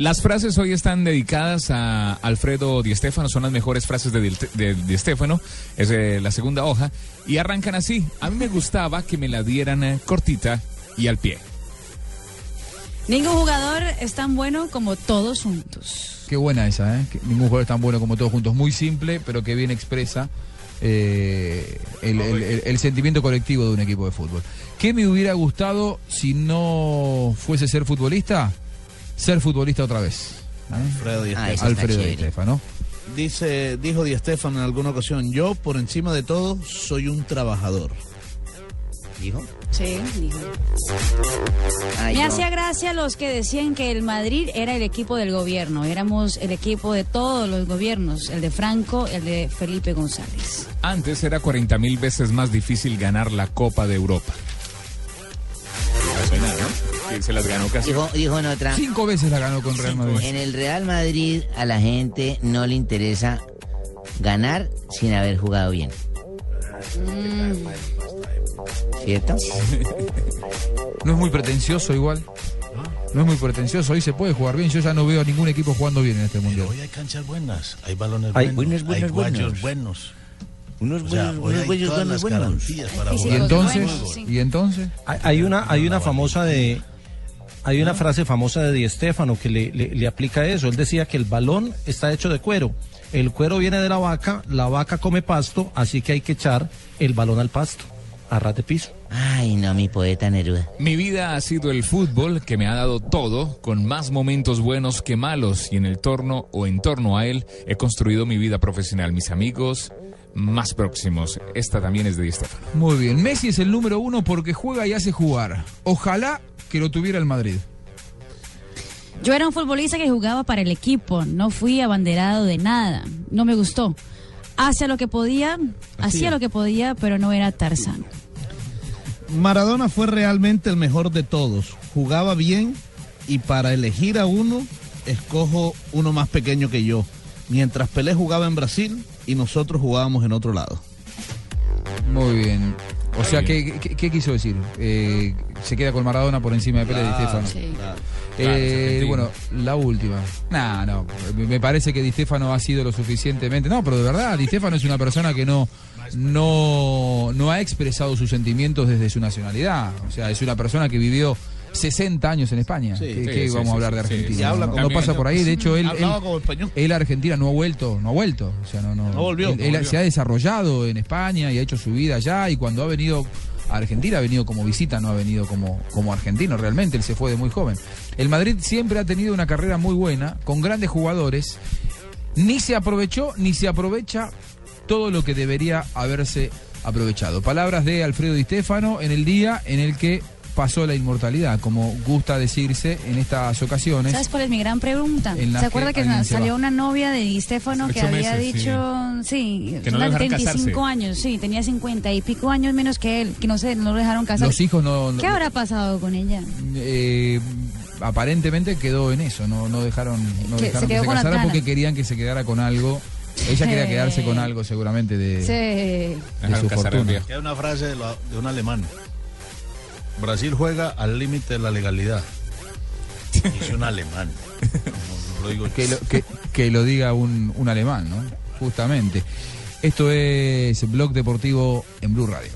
Las frases hoy están dedicadas a Alfredo Di Stéfano, son las mejores frases de Di, de Di Stéfano, es eh, la segunda hoja, y arrancan así. A mí me gustaba que me la dieran eh, cortita y al pie. Ningún jugador es tan bueno como todos juntos. Qué buena esa, ¿eh? Que ningún jugador es tan bueno como todos juntos. Muy simple, pero que bien expresa eh, el, el- el- el sentimiento colectivo de un equipo de fútbol. ¿Qué me hubiera gustado si no fuese ser futbolista? Ser futbolista otra vez. ¿eh? Alfredo Di Ah, Alfredo Di. Dice, dijo Di Stéfano en alguna ocasión, yo por encima de todo soy un trabajador. ¿Dijo? Sí, dijo. Ay, Me no. hacía gracia los que decían que el Madrid era el equipo del gobierno. Éramos el equipo de todos los gobiernos. El de Franco, el de Felipe González. Antes era 40 mil veces más difícil ganar la Copa de Europa. Se las ganó casi. Dijo, dijo en otra. Cinco veces la ganó con Real Madrid. En el Real Madrid a la gente no le interesa ganar sin haber jugado bien. ¿Cierto? No es muy pretencioso igual. No es muy pretencioso. Hoy se puede jugar bien. Yo ya no veo a ningún equipo jugando bien en este mundial. Hoy hay canchas buenas, hay balones Hay buenos, buenos, hay buenos, guayos buenos. buenos. Unos O sea, buenos, unos hay buenos, buenos, buenos. para. Y entonces, y entonces, Hay- Hay una, hay una famosa de, hay una frase famosa de Di Stéfano que le, le- le aplica eso. Él decía que el balón está hecho de cuero. El cuero viene de la vaca, la vaca come pasto, así que hay que echar el balón al pasto, a ras de piso. Ay, no, mi poeta Neruda. Mi vida ha sido el fútbol que me ha dado todo, con más momentos buenos que malos, y en el torno o en torno a él he construido mi vida profesional, mis amigos más próximos. Esta también es de Di Stéfano. muy bien. Messi es el número uno porque juega y hace jugar. Ojalá que lo tuviera el Madrid. Yo era un futbolista que jugaba para el equipo. No fui abanderado de nada. No me gustó. Hacía lo que podía, hacía lo que podía, pero no era Tarzán. Maradona fue realmente el mejor de todos. Jugaba bien y para elegir a uno, escojo uno más pequeño que yo. Mientras Pelé jugaba en Brasil y nosotros jugábamos en otro lado. Muy bien. O sea, ¿qué, qué- qué quiso decir? Eh, se queda con Maradona por encima de Pérez Di Stéfano. Sí. Eh, Claro, argentino. bueno, la última. No, no, me parece que Di Stéfano ha sido lo suficientemente. No, pero de verdad, Di Stéfano es una persona que no, no, no ha expresado sus sentimientos desde su nacionalidad. O sea, es una persona que vivió 60 años en España. Sí. ¿Qué, Sí, qué sí, vamos a hablar de Argentina? no, pasa por ahí. De hecho, él, él- él a Argentina no ha vuelto, no ha vuelto. O sea, no, no, No volvió, Él, no él volvió. se ha desarrollado en España y ha hecho su vida allá. Y cuando ha venido Argentina, ha venido como visita, no ha venido como, como argentino realmente. Él se fue de muy joven. El Madrid siempre ha tenido una carrera muy buena, con grandes jugadores. Ni se aprovechó, ni se aprovecha todo lo que debería haberse aprovechado. Palabras de Alfredo Di Stéfano en el día en el que pasó la inmortalidad, como gusta decirse en estas ocasiones. ¿Sabes cuál es mi gran pregunta? ¿Se acuerda que salió una novia de Di Stefano que había meses, sí. dicho, sí, Que no lo unas dejaron 25 casarse. años, sí, tenía 50 y pico años menos que él, que no sé, no lo dejaron casar. Los hijos no... no- ¿Qué habrá pasado con ella? eh, aparentemente quedó en eso, no, no dejaron, no Que dejaron se que se casara porque querían que se quedara con algo. Ella quería quedarse con algo seguramente de, Sí. de Dejaron su fortuna. Hay una frase de, la- de un alemán. Brasil juega al límite de la legalidad. Dice un alemán. No, no lo digo. Que lo, que, que lo diga un, un alemán, ¿no? Justamente. Esto es Blog Deportivo en Blue Radio.